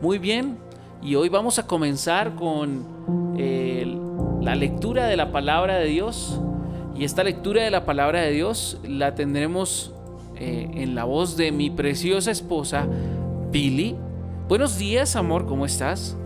Muy bien, y hoy vamos a comenzar con eh, la lectura de la palabra de Dios. Y esta lectura de la palabra de Dios la tendremos eh, en la voz de mi preciosa esposa, Billy. Buenos días, amor, ¿cómo estás?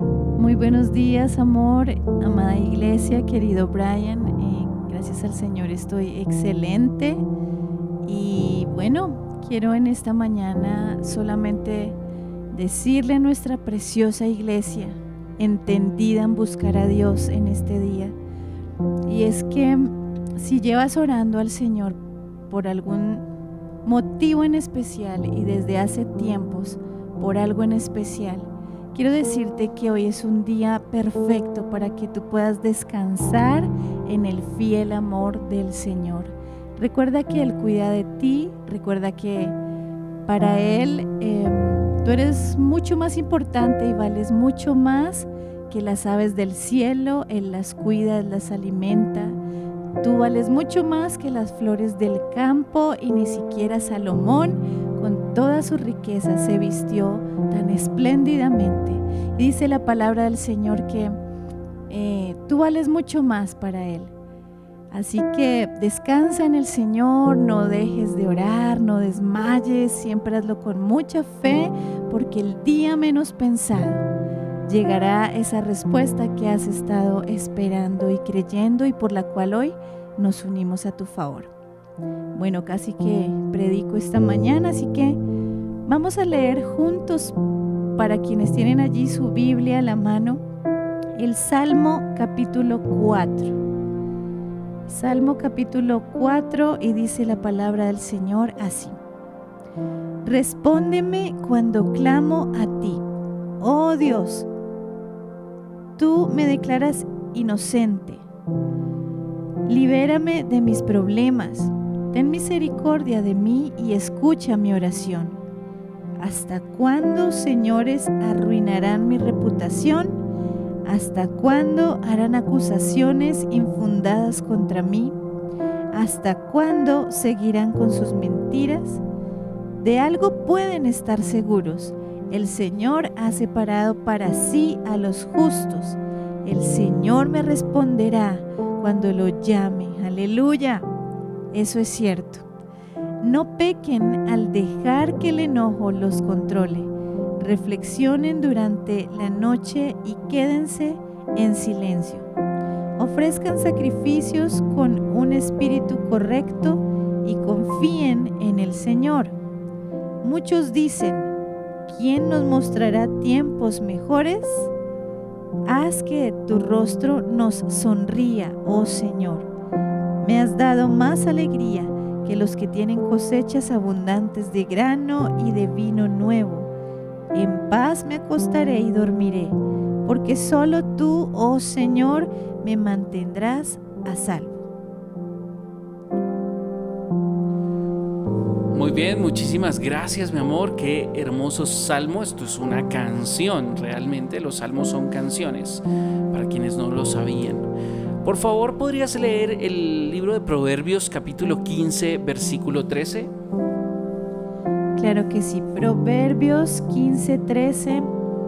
Muy buenos días, amor, amada iglesia, querido Brian. Eh, gracias al Señor estoy excelente. Bueno, quiero en esta mañana solamente decirle a nuestra preciosa iglesia, entendida en buscar a Dios en este día, y es que si llevas orando al Señor por algún motivo en especial y desde hace tiempos por algo en especial, quiero decirte que hoy es un día perfecto para que tú puedas descansar en el fiel amor del Señor. Recuerda que Él cuida de ti, recuerda que para Él em, tú eres mucho más importante y vales mucho más que las aves del cielo, Él las cuida, Él las alimenta. Tú vales mucho más que las flores del campo y ni siquiera Salomón con toda su riqueza se vistió tan espléndidamente. Y dice la palabra del Señor que eh, tú vales mucho más para Él. Así que descansa en el Señor, no dejes de orar, no desmayes, siempre hazlo con mucha fe, porque el día menos pensado llegará esa respuesta que has estado esperando y creyendo y por la cual hoy nos unimos a tu favor. Bueno, casi que predico esta mañana, así que vamos a leer juntos para quienes tienen allí su Biblia a la mano el Salmo capítulo 4. Salmo capítulo 4 y dice la palabra del Señor así. Respóndeme cuando clamo a ti. Oh Dios, tú me declaras inocente. Libérame de mis problemas. Ten misericordia de mí y escucha mi oración. ¿Hasta cuándo, señores, arruinarán mi reputación? ¿Hasta cuándo harán acusaciones infundadas contra mí? ¿Hasta cuándo seguirán con sus mentiras? De algo pueden estar seguros. El Señor ha separado para sí a los justos. El Señor me responderá cuando lo llame. Aleluya. Eso es cierto. No pequen al dejar que el enojo los controle reflexionen durante la noche y quédense en silencio. Ofrezcan sacrificios con un espíritu correcto y confíen en el Señor. Muchos dicen, ¿quién nos mostrará tiempos mejores? Haz que tu rostro nos sonría, oh Señor. Me has dado más alegría que los que tienen cosechas abundantes de grano y de vino nuevo en paz me acostaré y dormiré, porque solo tú, oh Señor, me mantendrás a salvo. Muy bien, muchísimas gracias mi amor, qué hermoso salmo, esto es una canción, realmente los salmos son canciones, para quienes no lo sabían. Por favor, ¿podrías leer el libro de Proverbios capítulo 15, versículo 13? Claro que sí. Proverbios 15:13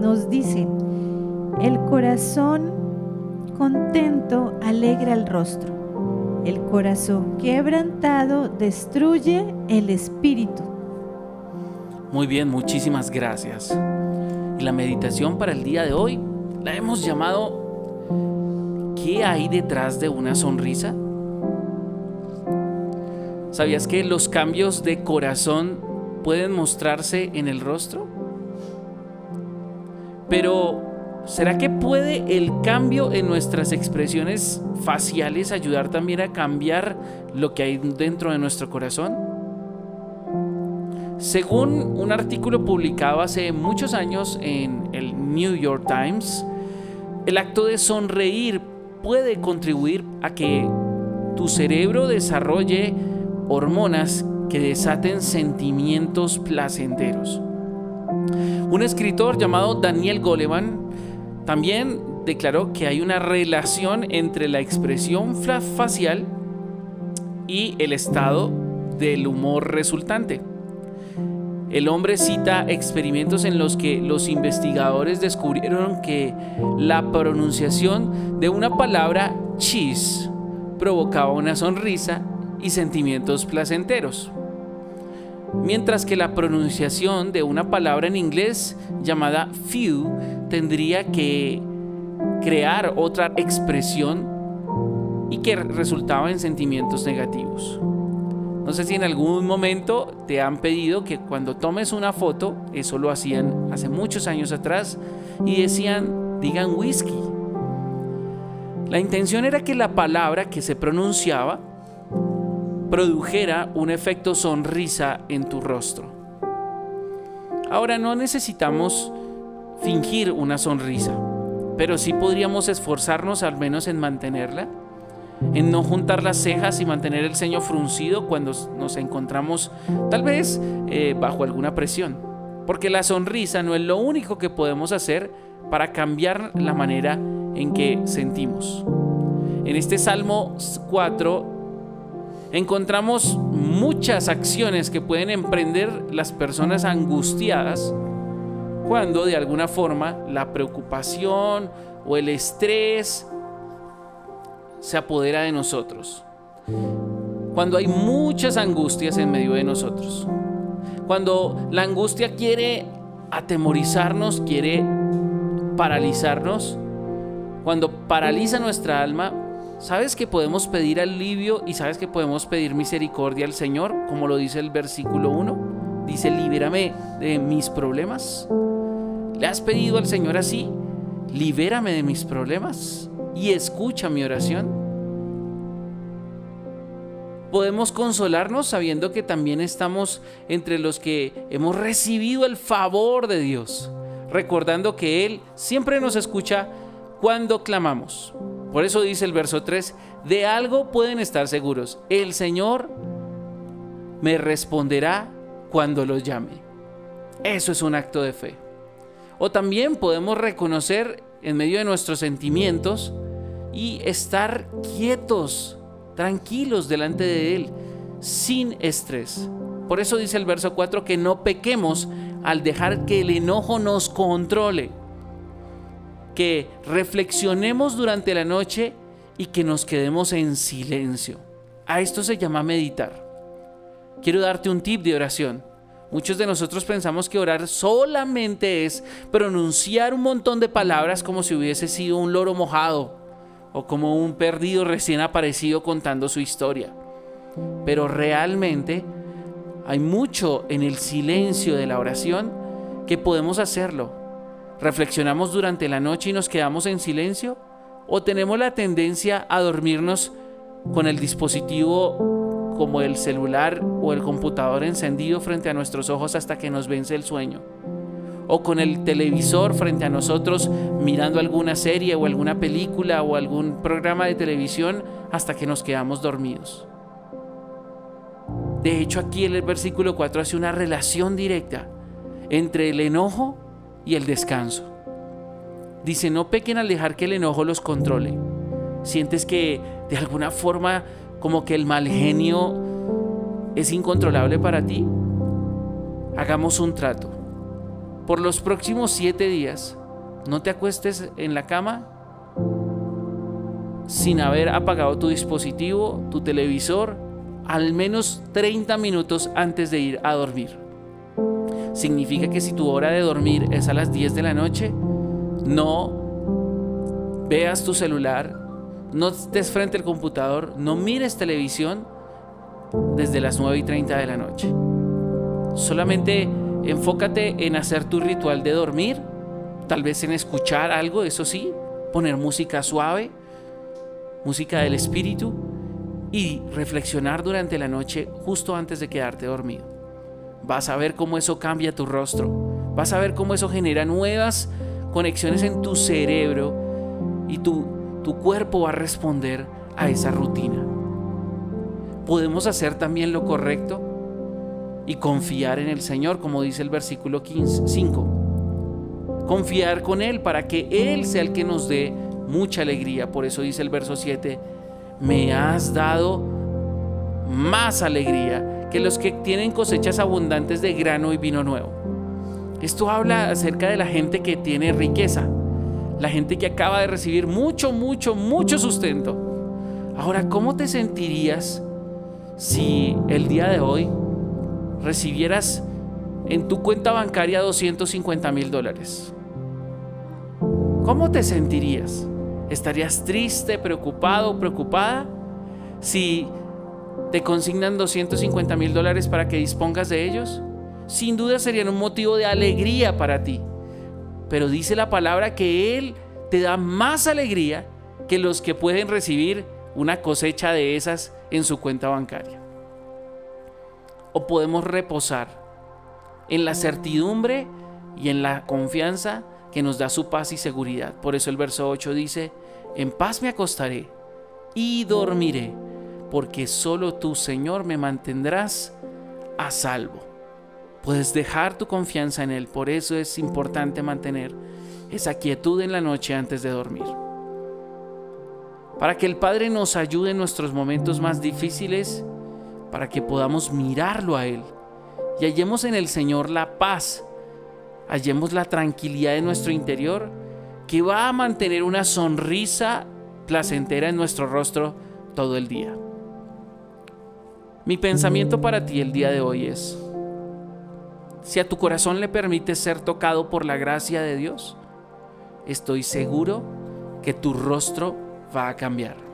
nos dice, el corazón contento alegra el rostro, el corazón quebrantado destruye el espíritu. Muy bien, muchísimas gracias. Y la meditación para el día de hoy la hemos llamado ¿Qué hay detrás de una sonrisa? ¿Sabías que los cambios de corazón pueden mostrarse en el rostro? Pero, ¿será que puede el cambio en nuestras expresiones faciales ayudar también a cambiar lo que hay dentro de nuestro corazón? Según un artículo publicado hace muchos años en el New York Times, el acto de sonreír puede contribuir a que tu cerebro desarrolle hormonas que desaten sentimientos placenteros. Un escritor llamado Daniel Goleman también declaró que hay una relación entre la expresión facial y el estado del humor resultante. El hombre cita experimentos en los que los investigadores descubrieron que la pronunciación de una palabra cheese provocaba una sonrisa y sentimientos placenteros. Mientras que la pronunciación de una palabra en inglés llamada few tendría que crear otra expresión y que resultaba en sentimientos negativos. No sé si en algún momento te han pedido que cuando tomes una foto, eso lo hacían hace muchos años atrás, y decían, digan whisky. La intención era que la palabra que se pronunciaba produjera un efecto sonrisa en tu rostro. Ahora no necesitamos fingir una sonrisa, pero sí podríamos esforzarnos al menos en mantenerla en no juntar las cejas y mantener el ceño fruncido cuando nos encontramos tal vez eh, bajo alguna presión. Porque la sonrisa no es lo único que podemos hacer para cambiar la manera en que sentimos. En este Salmo 4 encontramos muchas acciones que pueden emprender las personas angustiadas cuando de alguna forma la preocupación o el estrés se apodera de nosotros. Cuando hay muchas angustias en medio de nosotros. Cuando la angustia quiere atemorizarnos, quiere paralizarnos. Cuando paraliza nuestra alma, ¿sabes que podemos pedir alivio y sabes que podemos pedir misericordia al Señor? Como lo dice el versículo 1. Dice, libérame de mis problemas. ¿Le has pedido al Señor así? Libérame de mis problemas y escucha mi oración. Podemos consolarnos sabiendo que también estamos entre los que hemos recibido el favor de Dios, recordando que Él siempre nos escucha cuando clamamos. Por eso dice el verso 3, de algo pueden estar seguros, el Señor me responderá cuando los llame. Eso es un acto de fe. O también podemos reconocer en medio de nuestros sentimientos y estar quietos, tranquilos delante de Él, sin estrés. Por eso dice el verso 4 que no pequemos al dejar que el enojo nos controle, que reflexionemos durante la noche y que nos quedemos en silencio. A esto se llama meditar. Quiero darte un tip de oración. Muchos de nosotros pensamos que orar solamente es pronunciar un montón de palabras como si hubiese sido un loro mojado o como un perdido recién aparecido contando su historia. Pero realmente hay mucho en el silencio de la oración que podemos hacerlo. ¿Reflexionamos durante la noche y nos quedamos en silencio? ¿O tenemos la tendencia a dormirnos con el dispositivo como el celular o el computador encendido frente a nuestros ojos hasta que nos vence el sueño. O con el televisor frente a nosotros mirando alguna serie o alguna película o algún programa de televisión hasta que nos quedamos dormidos. De hecho, aquí el versículo 4 hace una relación directa entre el enojo y el descanso. Dice, no pequen al dejar que el enojo los controle. Sientes que de alguna forma como que el mal genio es incontrolable para ti, hagamos un trato. Por los próximos siete días, no te acuestes en la cama sin haber apagado tu dispositivo, tu televisor, al menos 30 minutos antes de ir a dormir. Significa que si tu hora de dormir es a las 10 de la noche, no veas tu celular, no estés frente al computador, no mires televisión desde las 9 y 30 de la noche. Solamente enfócate en hacer tu ritual de dormir, tal vez en escuchar algo, eso sí, poner música suave, música del espíritu y reflexionar durante la noche justo antes de quedarte dormido. Vas a ver cómo eso cambia tu rostro, vas a ver cómo eso genera nuevas conexiones en tu cerebro y tu tu cuerpo va a responder a esa rutina. Podemos hacer también lo correcto y confiar en el Señor, como dice el versículo 5. Confiar con Él para que Él sea el que nos dé mucha alegría. Por eso dice el verso 7, me has dado más alegría que los que tienen cosechas abundantes de grano y vino nuevo. Esto habla acerca de la gente que tiene riqueza, la gente que acaba de recibir mucho, mucho, mucho sustento. Ahora, ¿cómo te sentirías si el día de hoy recibieras en tu cuenta bancaria 250 mil dólares? ¿Cómo te sentirías? ¿Estarías triste, preocupado, preocupada? Si te consignan 250 mil dólares para que dispongas de ellos, sin duda serían un motivo de alegría para ti. Pero dice la palabra que Él te da más alegría que los que pueden recibir una cosecha de esas en su cuenta bancaria. O podemos reposar en la certidumbre y en la confianza que nos da su paz y seguridad. Por eso el verso 8 dice, en paz me acostaré y dormiré porque solo tú, Señor, me mantendrás a salvo. Puedes dejar tu confianza en Él, por eso es importante mantener esa quietud en la noche antes de dormir. Para que el Padre nos ayude en nuestros momentos más difíciles, para que podamos mirarlo a Él y hallemos en el Señor la paz, hallemos la tranquilidad de nuestro interior, que va a mantener una sonrisa placentera en nuestro rostro todo el día. Mi pensamiento para ti el día de hoy es, si a tu corazón le permite ser tocado por la gracia de Dios, estoy seguro que tu rostro va a cambiar.